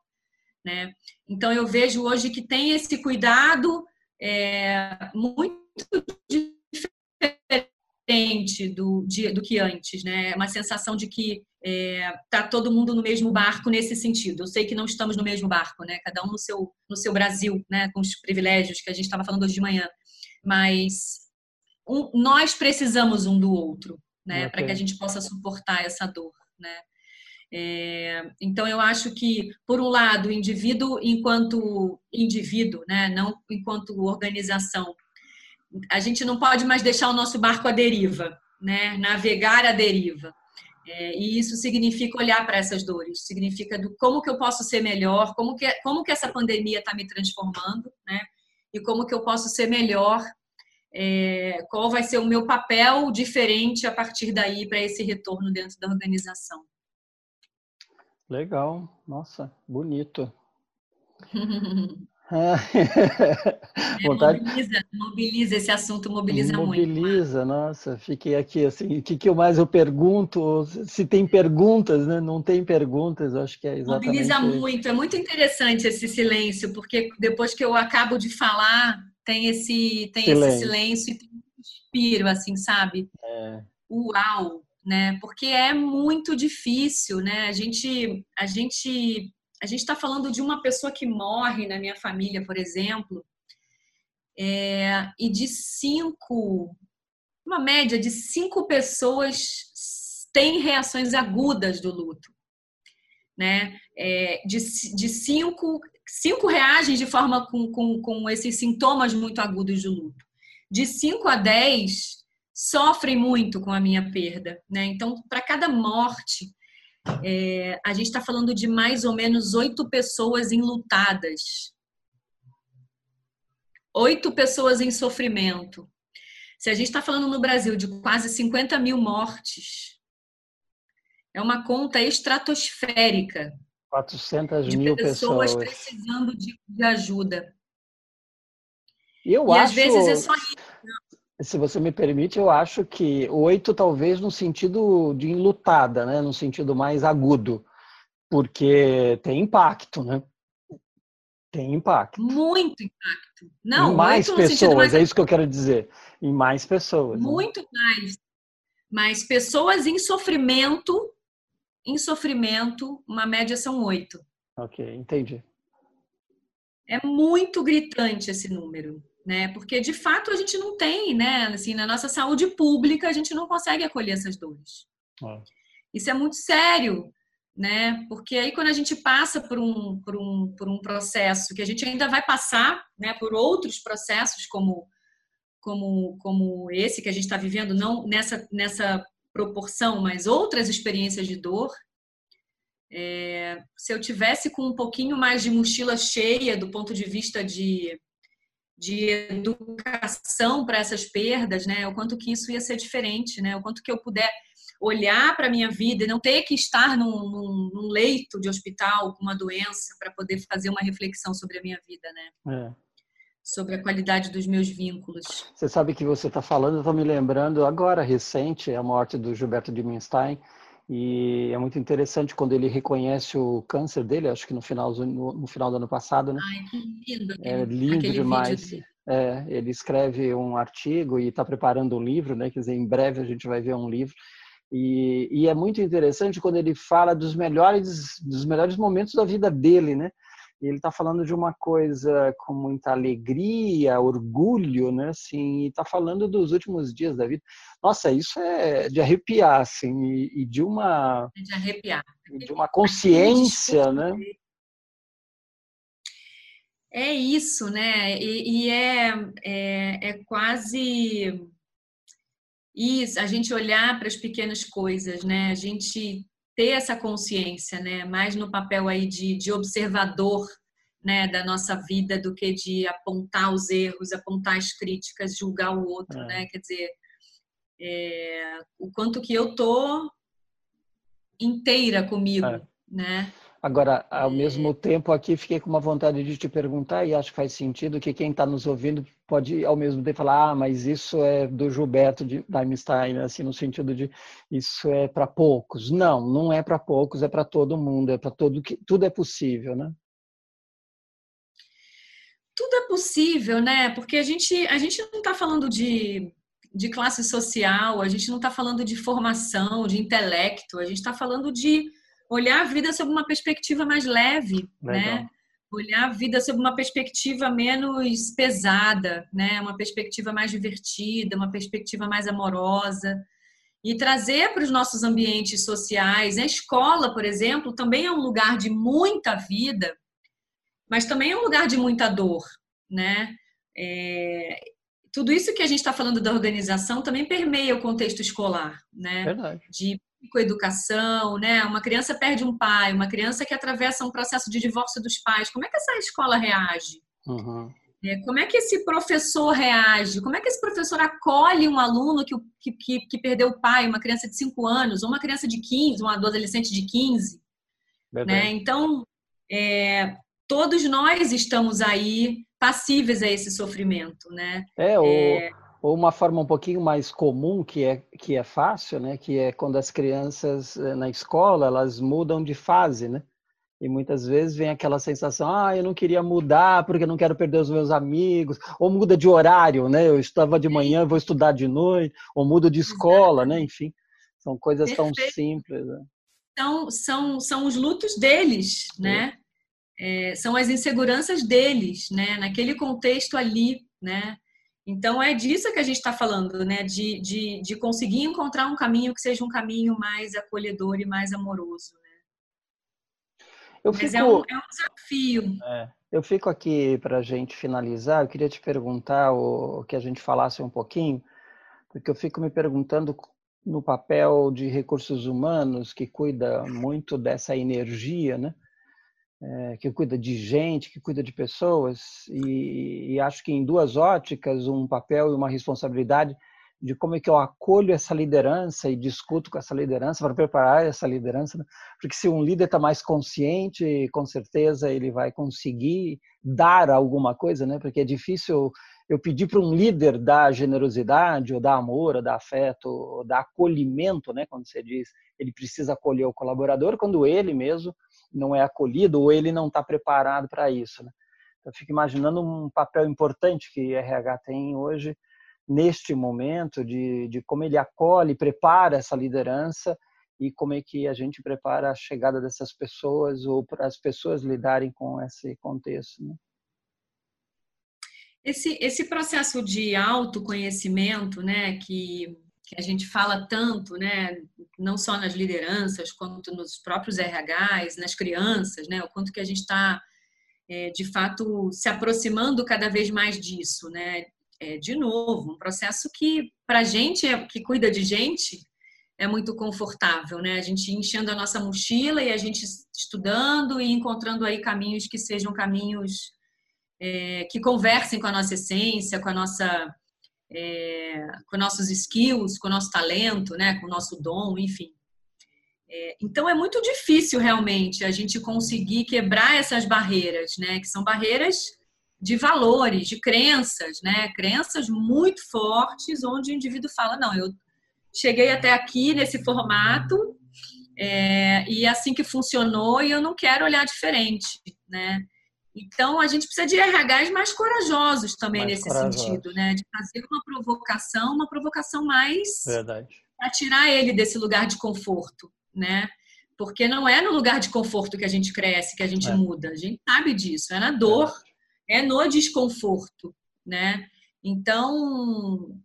Né? Então, eu vejo hoje que tem esse cuidado é, muito diferente do, de, do que antes, né? É uma sensação de que é, tá todo mundo no mesmo barco nesse sentido. Eu sei que não estamos no mesmo barco, né? Cada um no seu, no seu Brasil, né? Com os privilégios que a gente estava falando hoje de manhã. Mas um, nós precisamos um do outro, né? Para que a gente possa suportar essa dor, né? É, então eu acho que, por um lado, o indivíduo enquanto indivíduo, né? Não enquanto organização, a gente não pode mais deixar o nosso barco à deriva, né? Navegar à deriva. É, e isso significa olhar para essas dores, significa do como que eu posso ser melhor, como que, como que essa pandemia está me transformando, né? E como que eu posso ser melhor, é, qual vai ser o meu papel diferente a partir daí para esse retorno dentro da organização. Legal, nossa, bonito. É, Vontade... mobiliza, mobiliza, esse assunto mobiliza, mobiliza muito. Mobiliza, nossa, fiquei aqui assim, o que, que eu mais eu pergunto, se tem perguntas, né? Não tem perguntas, acho que é exatamente Mobiliza isso. muito, é muito interessante esse silêncio, porque depois que eu acabo de falar, tem esse, tem silêncio. esse silêncio e tem um suspiro, assim, sabe? É. Uau! Né? Porque é muito difícil, né? A gente, a gente a gente está falando de uma pessoa que morre na minha família, por exemplo, é, e de cinco, uma média de cinco pessoas têm reações agudas do luto. Né? É, de, de cinco, cinco reagem de forma com, com, com esses sintomas muito agudos do luto. De cinco a dez sofrem muito com a minha perda. Né? Então, para cada morte, é, a gente está falando de mais ou menos oito pessoas enlutadas, oito pessoas em sofrimento. Se a gente está falando no Brasil de quase 50 mil mortes, é uma conta estratosférica. 400 de mil pessoas, pessoas precisando de, de ajuda. Eu e acho... às vezes é só isso se você me permite, eu acho que oito talvez no sentido de enlutada, né? No sentido mais agudo, porque tem impacto, né? Tem impacto. Muito impacto. Não, em mais pessoas, mais... é isso que eu quero dizer. Em mais pessoas. Né? Muito né? mais. Mas pessoas em sofrimento, em sofrimento, uma média são oito. Ok, entendi. É muito gritante esse número né? Porque de fato a gente não tem, né? Assim, na nossa saúde pública a gente não consegue acolher essas dores. É. Isso é muito sério, né? Porque aí quando a gente passa por um, por um, por um processo que a gente ainda vai passar, né? Por outros processos como como como esse que a gente está vivendo, não nessa nessa proporção, mas outras experiências de dor. É, se eu tivesse com um pouquinho mais de mochila cheia do ponto de vista de, de educação para essas perdas, né? O quanto que isso ia ser diferente, né? O quanto que eu puder olhar para a minha vida e não ter que estar num, num, num leito de hospital com uma doença para poder fazer uma reflexão sobre a minha vida, né? É sobre a qualidade dos meus vínculos. Você sabe que você está falando, eu estou me lembrando agora, recente, a morte do Gilberto de Minstein, e é muito interessante quando ele reconhece o câncer dele, acho que no final, no, no final do ano passado, né? Ai, que lindo. É lindo demais. É, ele escreve um artigo e está preparando um livro, né? Quer dizer, em breve a gente vai ver um livro. E, e, é muito interessante quando ele fala dos melhores, dos melhores momentos da vida dele, né? E ele está falando de uma coisa com muita alegria, orgulho, né? Assim, e está falando dos últimos dias da vida. Nossa, isso é de arrepiar, assim, e, e de uma de arrepiar, de uma consciência, né? É isso, né? E, e é, é, é quase isso, a gente olhar para as pequenas coisas, né? A gente ter essa consciência, né? Mais no papel aí de, de observador, né? Da nossa vida do que de apontar os erros, apontar as críticas, julgar o outro, é. né? Quer dizer, é, o quanto que eu tô inteira comigo, é. né? Agora, ao mesmo tempo, aqui fiquei com uma vontade de te perguntar, e acho que faz sentido que quem está nos ouvindo pode, ao mesmo tempo, falar: ah, mas isso é do Gilberto de Einstein, assim, no sentido de isso é para poucos. Não, não é para poucos, é para todo mundo, é para todo que tudo é possível, né? Tudo é possível, né? Porque a gente, a gente não está falando de, de classe social, a gente não está falando de formação, de intelecto, a gente está falando de olhar a vida sob uma perspectiva mais leve, né? Legal. né? Olhar a vida sob uma perspectiva menos pesada, né? Uma perspectiva mais divertida, uma perspectiva mais amorosa e trazer para os nossos ambientes sociais. A escola, por exemplo, também é um lugar de muita vida, mas também é um lugar de muita dor, né? É... tudo isso que a gente está falando da organização também permeia o contexto escolar, né? Verdade. De psicoeducação, né? Uma criança perde um pai, uma criança que atravessa um processo de divórcio dos pais. Como é que essa escola reage? Uhum. É, como é que esse professor reage? Como é que esse professor acolhe um aluno que, que, que perdeu o pai, uma criança de 5 anos, ou uma criança de 15, um adolescente de 15? Né? Então, é, todos nós estamos aí passíveis a esse sofrimento, né? É, o... É ou uma forma um pouquinho mais comum que é que é fácil, né? Que é quando as crianças eh, na escola elas mudam de fase, né? E muitas vezes vem aquela sensação, ah, eu não queria mudar porque eu não quero perder os meus amigos, ou muda de horário, né? Eu estava de manhã, vou estudar de noite, ou mudo de escola, né? Enfim, são coisas Perfeito. tão simples. Né? Então, são, são os lutos deles, né? É, são as inseguranças deles, né? Naquele contexto ali, né? Então, é disso que a gente está falando, né? De, de, de conseguir encontrar um caminho que seja um caminho mais acolhedor e mais amoroso. Né? Eu Mas é, um, é um desafio. É, eu fico aqui para a gente finalizar. Eu queria te perguntar o, que a gente falasse um pouquinho, porque eu fico me perguntando no papel de recursos humanos que cuida muito dessa energia, né? É, que cuida de gente, que cuida de pessoas, e, e, acho que em duas óticas, um papel e uma responsabilidade de como é que eu acolho essa liderança e discuto com essa liderança para preparar essa liderança, né? porque se um líder está mais consciente, com certeza ele vai conseguir dar alguma coisa, né? Porque é difícil eu pedir para um líder dar generosidade, ou dar amor, ou dar afeto, ou dar acolhimento, né? Quando você diz, ele precisa acolher o colaborador, quando ele mesmo não é acolhido ou ele não está preparado para isso. Né? Eu fico imaginando um papel importante que RH tem hoje neste momento de, de como ele acolhe, prepara essa liderança e como é que a gente prepara a chegada dessas pessoas ou para as pessoas lidarem com esse contexto. Né? Esse, esse processo de autoconhecimento, né, que que a gente fala tanto, né, não só nas lideranças, quanto nos próprios RHs, nas crianças, né, o quanto que a gente está, é, de fato, se aproximando cada vez mais disso, né, é, de novo, um processo que, para a gente, é, que cuida de gente, é muito confortável, né? A gente enchendo a nossa mochila e a gente estudando e encontrando aí caminhos que sejam caminhos é, que conversem com a nossa essência, com a nossa é, com nossos skills, com nosso talento, né? Com nosso dom, enfim. É, então é muito difícil realmente a gente conseguir quebrar essas barreiras, né? Que são barreiras de valores, de crenças, né? Crenças muito fortes, onde o indivíduo fala, não, eu cheguei até aqui nesse formato é, e é assim que funcionou e eu não quero olhar diferente, né? Então a gente precisa de RHs mais corajosos também mais nesse corajosos. sentido, né? De fazer uma provocação, uma provocação mais para tirar ele desse lugar de conforto, né? Porque não é no lugar de conforto que a gente cresce, que a gente é. muda. A gente sabe disso. É na dor, é, é no desconforto, né? Então,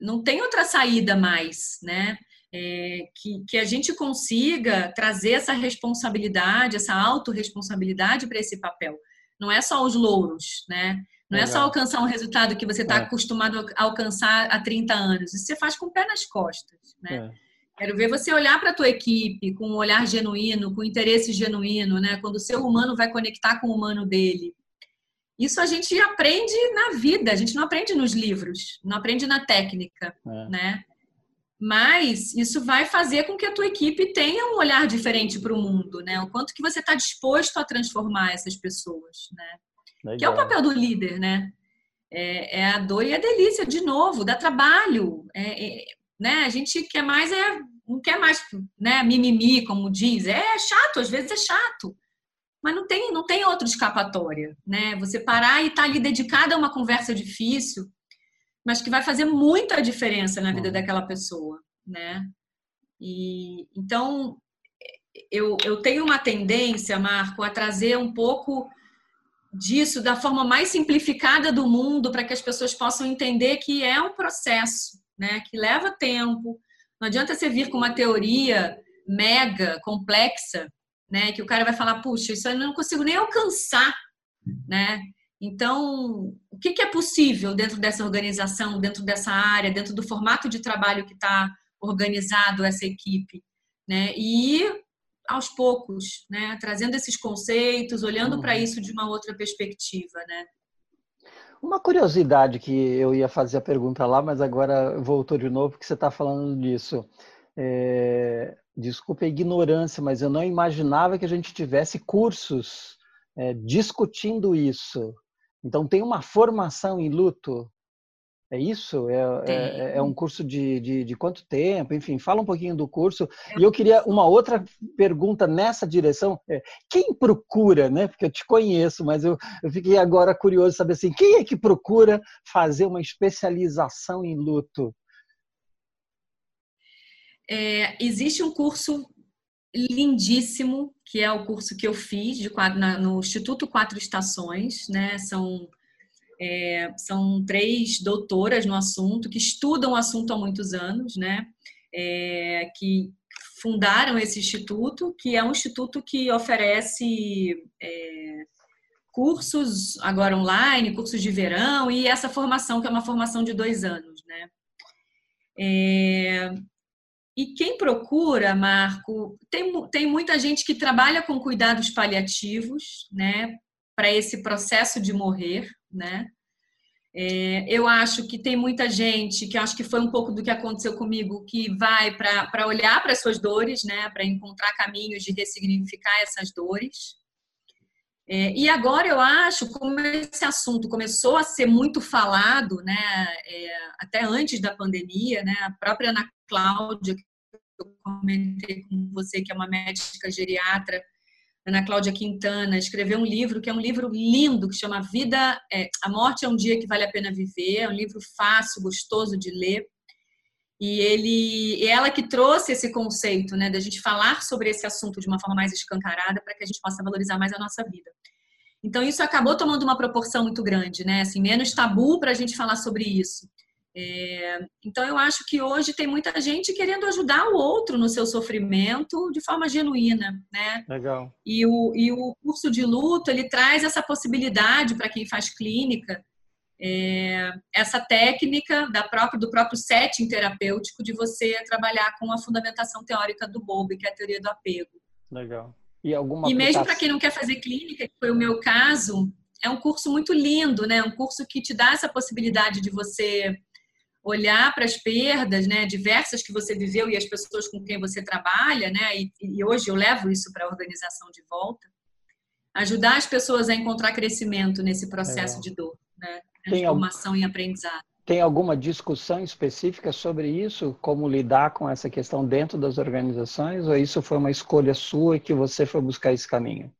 não tem outra saída mais, né? É, que, que a gente consiga trazer essa responsabilidade, essa autorresponsabilidade para esse papel. Não é só os louros, né? Não Legal. é só alcançar um resultado que você está é. acostumado a alcançar há 30 anos. Isso você faz com o pé nas costas, né? É. Quero ver você olhar para a tua equipe com um olhar genuíno, com interesse genuíno, né? Quando o ser humano vai conectar com o humano dele. Isso a gente aprende na vida, a gente não aprende nos livros, não aprende na técnica, é. né? Mas isso vai fazer com que a tua equipe tenha um olhar diferente para o mundo, né? O quanto que você está disposto a transformar essas pessoas, né? Legal. Que é o papel do líder, né? É, é, a dor e a delícia, de novo, dá trabalho. É, é, né? A gente quer mais é não quer mais, né, mimimi, como diz. É chato, às vezes é chato. Mas não tem, não tem outra escapatória, né? Você parar e estar tá ali dedicada a uma conversa difícil, mas que vai fazer muita diferença na vida daquela pessoa, né? E então eu, eu tenho uma tendência, Marco, a trazer um pouco disso da forma mais simplificada do mundo para que as pessoas possam entender que é um processo, né? Que leva tempo. Não adianta você vir com uma teoria mega complexa né? Que o cara vai falar, puxa, isso eu não consigo nem alcançar, né? Então, o que, que é possível dentro dessa organização, dentro dessa área, dentro do formato de trabalho que está organizado essa equipe, né? E aos poucos, né? Trazendo esses conceitos, olhando uhum. para isso de uma outra perspectiva, né? Uma curiosidade que eu ia fazer a pergunta lá, mas agora voltou de novo, porque você está falando disso. É, desculpe a ignorância, mas eu não imaginava que a gente tivesse cursos é, discutindo isso. Então, tem uma formação em luto. É isso? É, é, é um curso de, de, de, quanto tempo? Enfim, fala um pouquinho do curso. E eu queria uma outra pergunta nessa direção. É, quem procura, né? Porque eu te conheço, mas eu, eu fiquei agora curioso saber assim, quem é que procura fazer uma especialização em luto? É, existe um curso lindíssimo, que é o curso que eu fiz de, na, no Instituto Quatro Estações, né? São, é, são três doutoras no assunto, que estudam o assunto há muitos anos, né? É, que fundaram esse instituto, que é um instituto que oferece é, cursos agora online, cursos de verão e essa formação que é uma formação de dois anos, né? É, e quem procura, Marco, tem, tem muita gente que trabalha com cuidados paliativos, né, para esse processo de morrer, né? É, eu acho que tem muita gente que acho que foi um pouco do que aconteceu comigo, que vai para olhar para as suas dores, né, para encontrar caminhos de ressignificar essas dores. É, e agora eu acho, como esse assunto começou a ser muito falado, né, é, até antes da pandemia, né, a própria Ana Cláudia, que eu comentei com você, que é uma médica geriatra, Ana Cláudia Quintana, escreveu um livro que é um livro lindo, que chama Vida, é, A Morte é um Dia que Vale a Pena Viver, é um livro fácil, gostoso de ler. E ele, ela que trouxe esse conceito, né, da gente falar sobre esse assunto de uma forma mais escancarada para que a gente possa valorizar mais a nossa vida. Então isso acabou tomando uma proporção muito grande, né, assim, menos tabu para a gente falar sobre isso. É, então eu acho que hoje tem muita gente querendo ajudar o outro no seu sofrimento de forma genuína, né? Legal. E o, e o curso de luto ele traz essa possibilidade para quem faz clínica é, essa técnica da própria, do próprio setting terapêutico de você trabalhar com a fundamentação teórica do Bowlby, que é a teoria do apego. Legal. E, alguma e mesmo para quem não quer fazer clínica, que foi o meu caso, é um curso muito lindo, né? Um curso que te dá essa possibilidade de você olhar para as perdas, né, diversas que você viveu e as pessoas com quem você trabalha, né? E, e hoje eu levo isso para a organização de volta, ajudar as pessoas a encontrar crescimento nesse processo de dor, Transformação e aprendizado. Tem alguma discussão específica sobre isso? Como lidar com essa questão dentro das organizações? Ou isso foi uma escolha sua que você foi buscar esse caminho?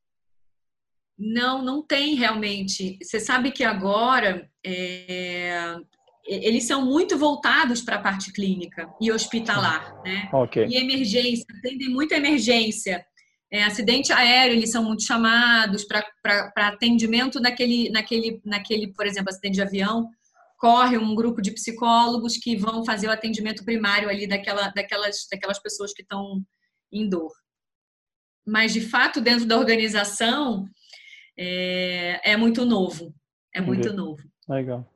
Não, não tem realmente. Você sabe que agora é, eles são muito voltados para a parte clínica e hospitalar, né? Okay. E emergência, atendem muita emergência. É, acidente aéreo, eles são muito chamados para atendimento naquele, naquele, naquele, por exemplo, acidente de avião corre um grupo de psicólogos que vão fazer o atendimento primário ali daquela, daquelas, daquelas pessoas que estão em dor. Mas, de fato, dentro da organização, é, é muito novo. É muito Entendi. novo. Legal.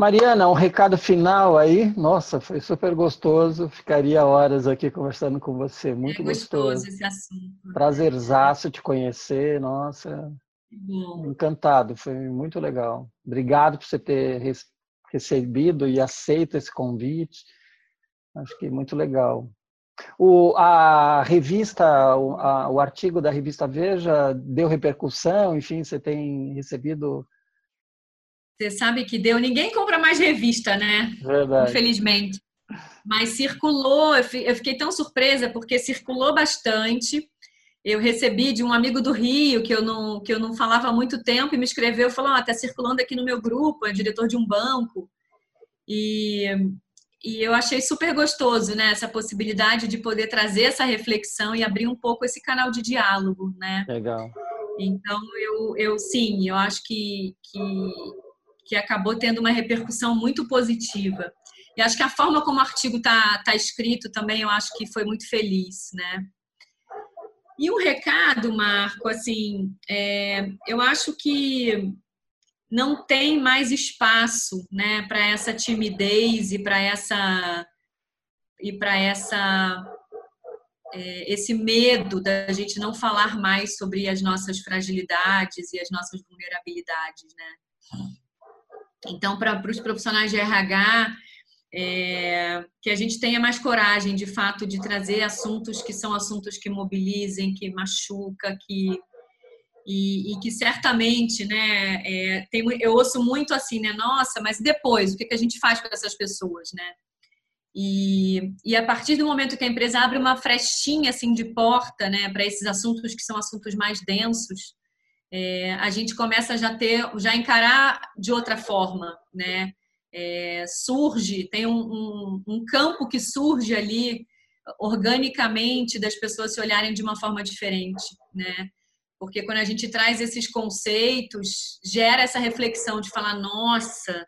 Mariana, um recado final aí. Nossa, foi super gostoso. Ficaria horas aqui conversando com você. Muito é gostoso, gostoso. esse assunto. Prazerzaço te conhecer. Nossa, Encantado, foi muito legal. Obrigado por você ter recebido e aceito esse convite. Acho que muito legal. O, a revista, o, a, o artigo da revista Veja deu repercussão, enfim, você tem recebido. Você sabe que deu. Ninguém compra mais revista, né? Verdade. Infelizmente. Mas circulou, eu fiquei tão surpresa porque circulou bastante eu recebi de um amigo do Rio, que eu não, que eu não falava há muito tempo, e me escreveu, falou, está ah, circulando aqui no meu grupo, é diretor de um banco. E, e eu achei super gostoso, né, essa possibilidade de poder trazer essa reflexão e abrir um pouco esse canal de diálogo, né? Legal. Então, eu, eu sim, eu acho que, que, que acabou tendo uma repercussão muito positiva. E acho que a forma como o artigo está tá escrito também, eu acho que foi muito feliz, né? E um recado, Marco, assim, é, eu acho que não tem mais espaço, né, para essa timidez e para essa e para essa é, esse medo da gente não falar mais sobre as nossas fragilidades e as nossas vulnerabilidades, né? Então, para os profissionais de RH, é, que a gente tenha mais coragem, de fato, de trazer assuntos que são assuntos que mobilizem, que machuca, que e, e que certamente, né, é, tem, eu ouço muito assim, né, nossa, mas depois, o que, que a gente faz com essas pessoas, né? E, e a partir do momento que a empresa abre uma frestinha assim de porta, né, para esses assuntos que são assuntos mais densos, é, a gente começa a já ter, já encarar de outra forma, né? é, surge, tem um, um, um campo que surge ali organicamente das pessoas se olharem de uma forma diferente, né? Porque quando a gente traz esses conceitos, gera essa reflexão de falar, nossa,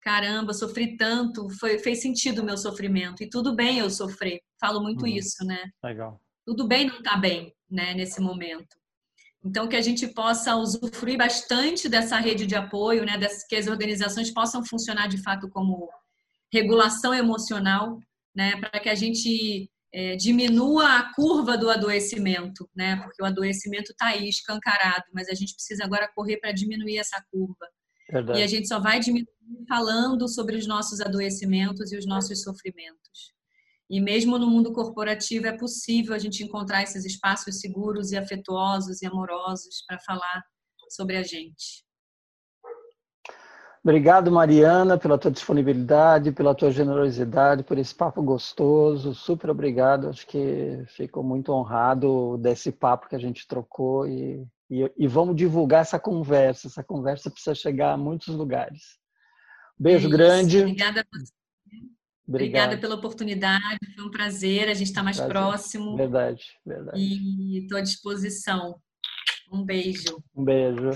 caramba, sofri tanto, foi, fez sentido o meu sofrimento. E tudo bem eu sofrer. Falo muito uhum. isso, né? Legal. Tudo bem não estar tá bem, né, nesse momento. Então, que a gente possa usufruir bastante dessa rede de apoio, né, que as organizações possam funcionar de fato como regulação emocional, né, para que a gente é, diminua a curva do adoecimento, né, porque o adoecimento está aí escancarado, mas a gente precisa agora correr para diminuir essa curva. Verdade. E a gente só vai diminuir falando sobre os nossos adoecimentos e os nossos sofrimentos. E mesmo no mundo corporativo é possível a gente encontrar esses espaços seguros e afetuosos e amorosos para falar sobre a gente. Obrigado, Mariana, pela tua disponibilidade, pela tua generosidade, por esse papo gostoso. Super obrigado. Acho que ficou muito honrado desse papo que a gente trocou e, e, e vamos divulgar essa conversa. Essa conversa precisa chegar a muitos lugares. Beijo é grande. Obrigada a você. Obrigado. Obrigada pela oportunidade, foi um prazer. A gente está mais prazer. próximo. Verdade, verdade. E estou à disposição. Um beijo. Um beijo.